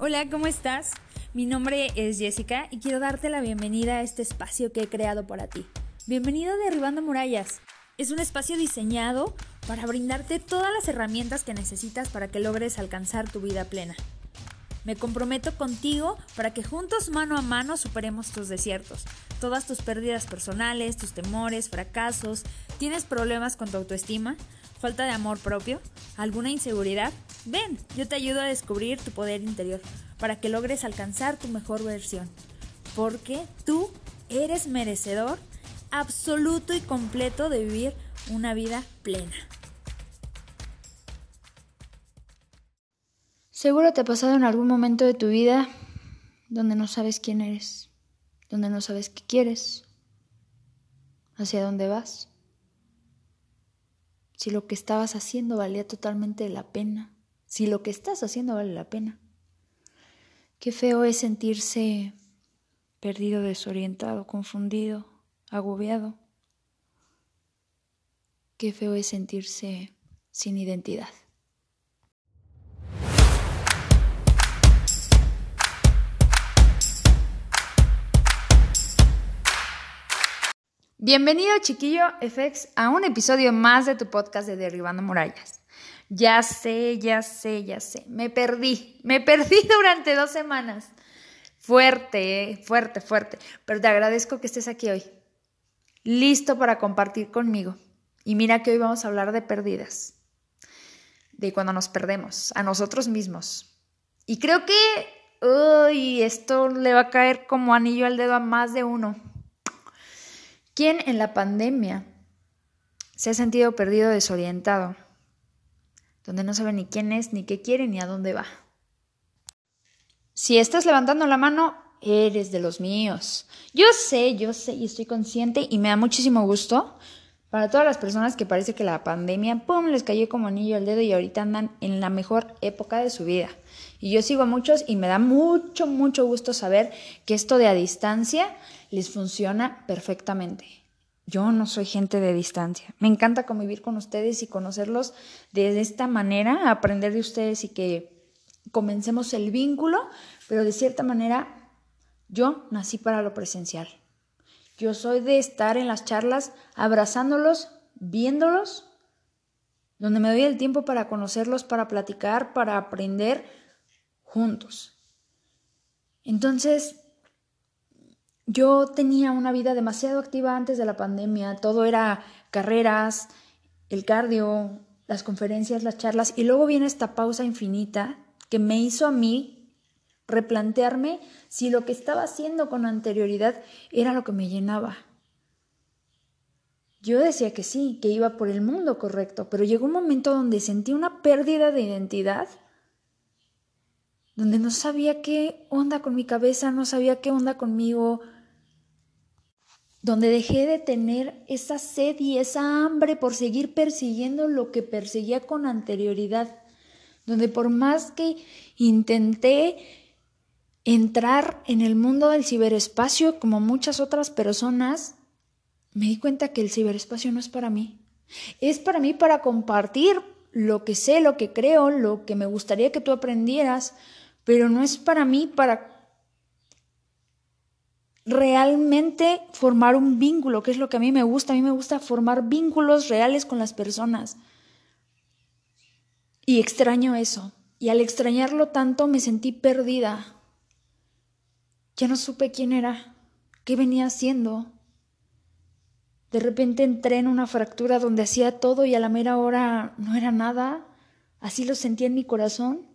Hola, ¿cómo estás? Mi nombre es Jessica y quiero darte la bienvenida a este espacio que he creado para ti. Bienvenido a Derribando Murallas. Es un espacio diseñado para brindarte todas las herramientas que necesitas para que logres alcanzar tu vida plena. Me comprometo contigo para que juntos mano a mano superemos tus desiertos, todas tus pérdidas personales, tus temores, fracasos. ¿Tienes problemas con tu autoestima? ¿Falta de amor propio? ¿Alguna inseguridad? Ven, yo te ayudo a descubrir tu poder interior para que logres alcanzar tu mejor versión. Porque tú eres merecedor absoluto y completo de vivir una vida plena. Seguro te ha pasado en algún momento de tu vida donde no sabes quién eres, donde no sabes qué quieres, hacia dónde vas si lo que estabas haciendo valía totalmente la pena, si lo que estás haciendo vale la pena. Qué feo es sentirse perdido, desorientado, confundido, agobiado. Qué feo es sentirse sin identidad. Bienvenido chiquillo FX a un episodio más de tu podcast de Derribando Murallas. Ya sé, ya sé, ya sé. Me perdí, me perdí durante dos semanas. Fuerte, eh, fuerte, fuerte. Pero te agradezco que estés aquí hoy. Listo para compartir conmigo. Y mira que hoy vamos a hablar de pérdidas. De cuando nos perdemos, a nosotros mismos. Y creo que, uy, esto le va a caer como anillo al dedo a más de uno ¿Quién en la pandemia se ha sentido perdido, desorientado? Donde no sabe ni quién es, ni qué quiere, ni a dónde va. Si estás levantando la mano, eres de los míos. Yo sé, yo sé y estoy consciente y me da muchísimo gusto para todas las personas que parece que la pandemia, ¡pum!, les cayó como anillo al dedo y ahorita andan en la mejor época de su vida. Y yo sigo a muchos y me da mucho, mucho gusto saber que esto de a distancia les funciona perfectamente. Yo no soy gente de distancia. Me encanta convivir con ustedes y conocerlos de esta manera, aprender de ustedes y que comencemos el vínculo, pero de cierta manera yo nací para lo presencial. Yo soy de estar en las charlas abrazándolos, viéndolos, donde me doy el tiempo para conocerlos, para platicar, para aprender juntos. Entonces, yo tenía una vida demasiado activa antes de la pandemia, todo era carreras, el cardio, las conferencias, las charlas, y luego viene esta pausa infinita que me hizo a mí replantearme si lo que estaba haciendo con anterioridad era lo que me llenaba. Yo decía que sí, que iba por el mundo correcto, pero llegó un momento donde sentí una pérdida de identidad, donde no sabía qué onda con mi cabeza, no sabía qué onda conmigo, donde dejé de tener esa sed y esa hambre por seguir persiguiendo lo que perseguía con anterioridad, donde por más que intenté entrar en el mundo del ciberespacio como muchas otras personas, me di cuenta que el ciberespacio no es para mí. Es para mí para compartir lo que sé, lo que creo, lo que me gustaría que tú aprendieras, pero no es para mí para realmente formar un vínculo, que es lo que a mí me gusta. A mí me gusta formar vínculos reales con las personas. Y extraño eso. Y al extrañarlo tanto me sentí perdida. Ya no supe quién era, qué venía haciendo. De repente entré en una fractura donde hacía todo y a la mera hora no era nada. Así lo sentí en mi corazón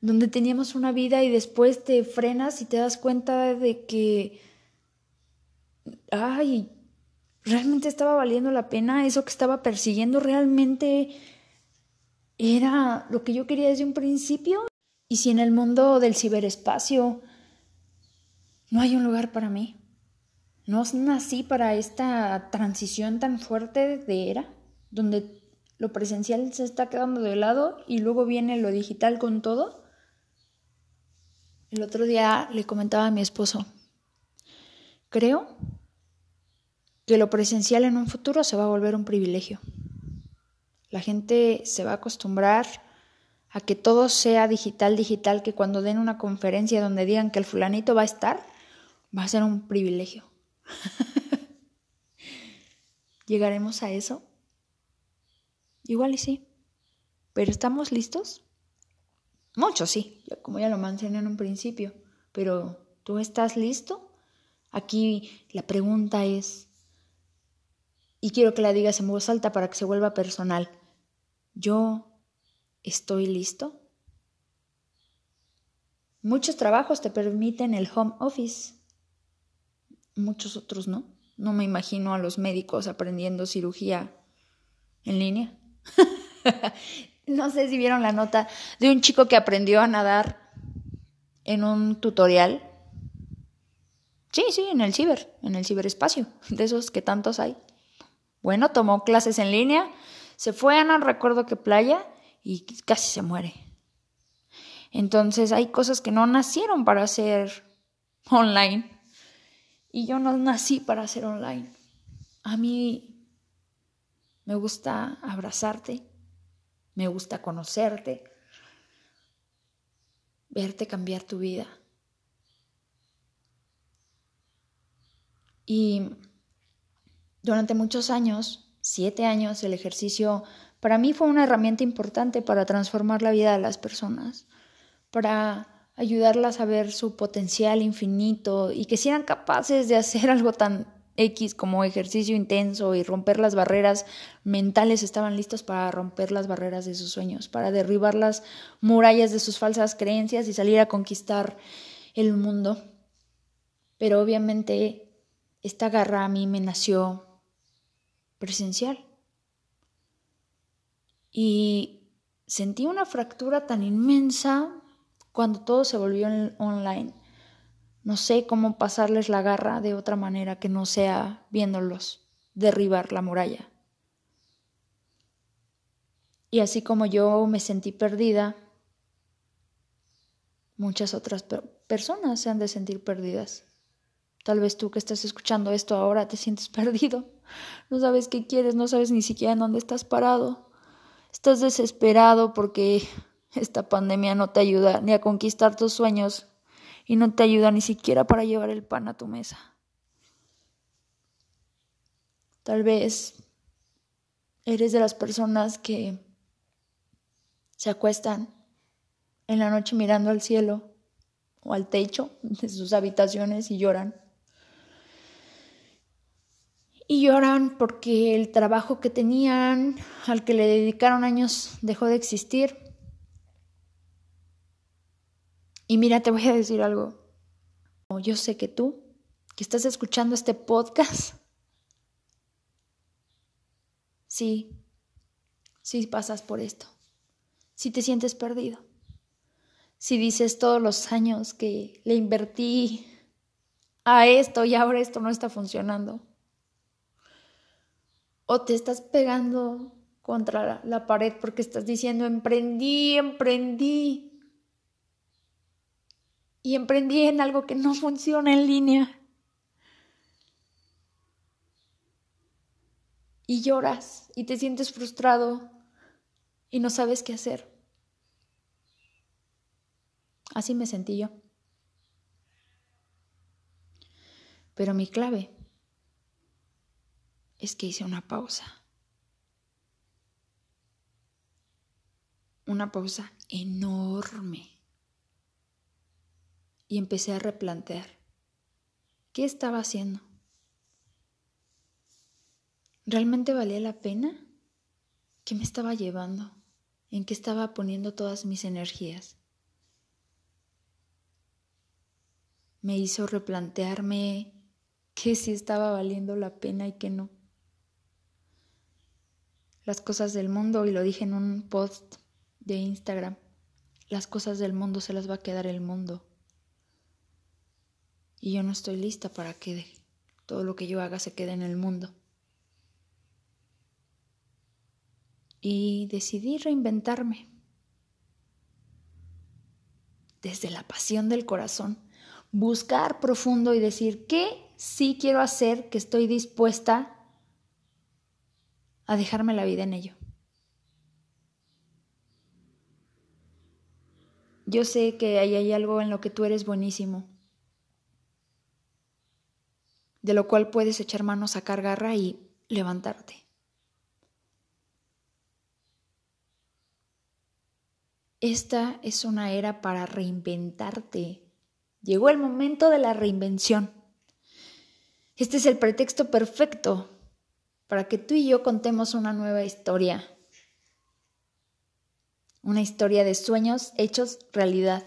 donde teníamos una vida y después te frenas y te das cuenta de que, ay, realmente estaba valiendo la pena, eso que estaba persiguiendo realmente era lo que yo quería desde un principio. Y si en el mundo del ciberespacio no hay un lugar para mí, no nací para esta transición tan fuerte de era, donde lo presencial se está quedando de lado y luego viene lo digital con todo. El otro día le comentaba a mi esposo, creo que lo presencial en un futuro se va a volver un privilegio. La gente se va a acostumbrar a que todo sea digital, digital, que cuando den una conferencia donde digan que el fulanito va a estar, va a ser un privilegio. ¿Llegaremos a eso? Igual y sí. ¿Pero estamos listos? Muchos sí, como ya lo mencioné en un principio. Pero ¿tú estás listo? Aquí la pregunta es, y quiero que la digas en voz alta para que se vuelva personal. ¿Yo estoy listo? Muchos trabajos te permiten el home office, muchos otros no. No me imagino a los médicos aprendiendo cirugía en línea. no sé si vieron la nota de un chico que aprendió a nadar en un tutorial. Sí, sí, en el ciber, en el ciberespacio, de esos que tantos hay. Bueno, tomó clases en línea, se fue a no recuerdo qué playa y casi se muere. Entonces hay cosas que no nacieron para ser online. Y yo no nací para ser online. A mí me gusta abrazarte, me gusta conocerte, verte cambiar tu vida. Y durante muchos años, siete años, el ejercicio para mí fue una herramienta importante para transformar la vida de las personas, para ayudarlas a ver su potencial infinito y que sean capaces de hacer algo tan X como ejercicio intenso y romper las barreras mentales, estaban listos para romper las barreras de sus sueños, para derribar las murallas de sus falsas creencias y salir a conquistar el mundo. Pero obviamente esta garra a mí me nació presencial. Y sentí una fractura tan inmensa cuando todo se volvió online. No sé cómo pasarles la garra de otra manera que no sea viéndolos derribar la muralla. Y así como yo me sentí perdida, muchas otras personas se han de sentir perdidas. Tal vez tú que estás escuchando esto ahora te sientes perdido. No sabes qué quieres, no sabes ni siquiera en dónde estás parado. Estás desesperado porque esta pandemia no te ayuda ni a conquistar tus sueños y no te ayuda ni siquiera para llevar el pan a tu mesa. Tal vez eres de las personas que se acuestan en la noche mirando al cielo o al techo de sus habitaciones y lloran. Y lloran porque el trabajo que tenían, al que le dedicaron años, dejó de existir y mira, te voy a decir algo. Yo sé que tú, que estás escuchando este podcast, sí, sí pasas por esto. Si te sientes perdido. Si dices todos los años que le invertí a esto y ahora esto no está funcionando. O te estás pegando contra la pared porque estás diciendo emprendí, emprendí, y emprendí en algo que no funciona en línea. Y lloras y te sientes frustrado y no sabes qué hacer. Así me sentí yo. Pero mi clave es que hice una pausa. Una pausa enorme y empecé a replantear qué estaba haciendo. ¿Realmente valía la pena? ¿Qué me estaba llevando? ¿En qué estaba poniendo todas mis energías? Me hizo replantearme qué sí estaba valiendo la pena y qué no. Las cosas del mundo, y lo dije en un post de Instagram, las cosas del mundo se las va a quedar el mundo. Y yo no estoy lista para que todo lo que yo haga se quede en el mundo. Y decidí reinventarme desde la pasión del corazón, buscar profundo y decir, ¿qué sí quiero hacer que estoy dispuesta a dejarme la vida en ello? Yo sé que ahí hay algo en lo que tú eres buenísimo, de lo cual puedes echar mano, sacar garra y levantarte. Esta es una era para reinventarte. Llegó el momento de la reinvención. Este es el pretexto perfecto para que tú y yo contemos una nueva historia. Una historia de sueños hechos realidad.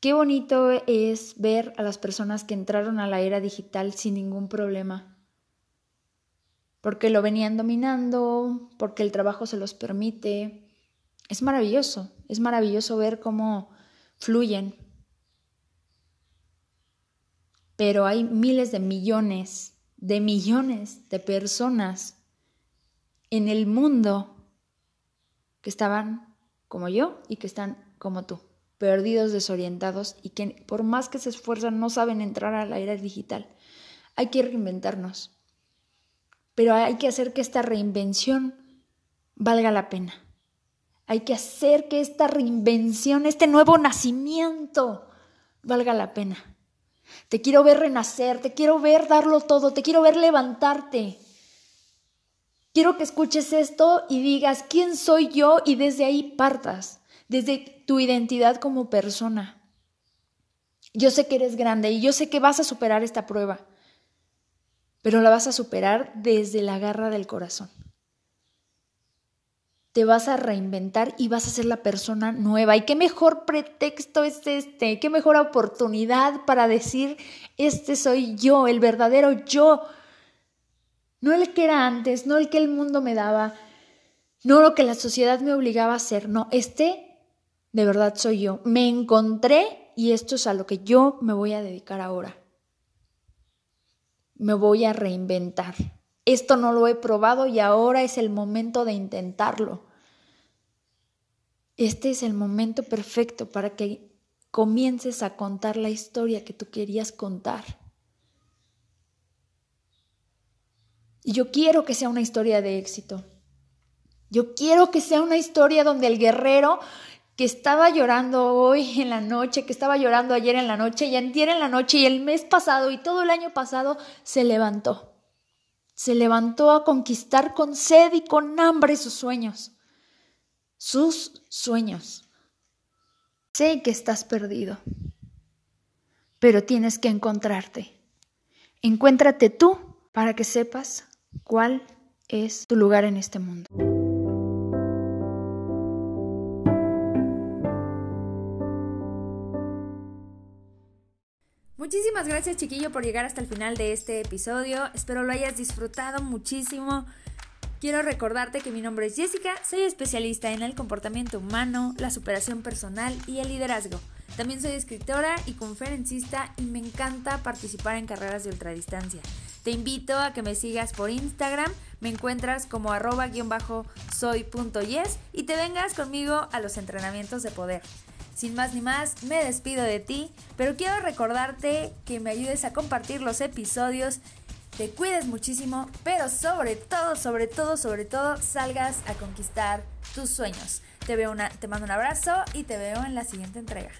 Qué bonito es ver a las personas que entraron a la era digital sin ningún problema porque lo venían dominando, porque el trabajo se los permite. Es maravilloso, es maravilloso ver cómo fluyen. Pero hay miles de millones, de millones de personas en el mundo que estaban como yo y que están como tú, perdidos, desorientados y que por más que se esfuerzan no saben entrar a la era digital. Hay que reinventarnos pero hay que hacer que esta reinvención valga la pena. Hay que hacer que esta reinvención, este nuevo nacimiento, valga la pena. Te quiero ver renacer, te quiero ver darlo todo, te quiero ver levantarte. Quiero que escuches esto y digas quién soy yo y desde ahí partas, desde tu identidad como persona. Yo sé que eres grande y yo sé que vas a superar esta prueba pero la vas a superar desde la garra del corazón. Te vas a reinventar y vas a ser la persona nueva. ¿Y qué mejor pretexto es este? ¿Qué mejor oportunidad para decir, este soy yo, el verdadero yo? No el que era antes, no el que el mundo me daba, no lo que la sociedad me obligaba a hacer, no, este de verdad soy yo. Me encontré y esto es a lo que yo me voy a dedicar ahora me voy a reinventar. Esto no lo he probado y ahora es el momento de intentarlo. Este es el momento perfecto para que comiences a contar la historia que tú querías contar. Y yo quiero que sea una historia de éxito. Yo quiero que sea una historia donde el guerrero que estaba llorando hoy en la noche, que estaba llorando ayer en la noche y antier en la noche y el mes pasado y todo el año pasado, se levantó. Se levantó a conquistar con sed y con hambre sus sueños. Sus sueños. Sé que estás perdido, pero tienes que encontrarte. Encuéntrate tú para que sepas cuál es tu lugar en este mundo. Muchísimas gracias chiquillo por llegar hasta el final de este episodio. Espero lo hayas disfrutado muchísimo. Quiero recordarte que mi nombre es Jessica, soy especialista en el comportamiento humano, la superación personal y el liderazgo. También soy escritora y conferencista y me encanta participar en carreras de ultradistancia. Te invito a que me sigas por Instagram, me encuentras como arroba-soy.yes y te vengas conmigo a los entrenamientos de poder. Sin más ni más, me despido de ti, pero quiero recordarte que me ayudes a compartir los episodios, te cuides muchísimo, pero sobre todo, sobre todo, sobre todo, salgas a conquistar tus sueños. Te, veo una, te mando un abrazo y te veo en la siguiente entrega.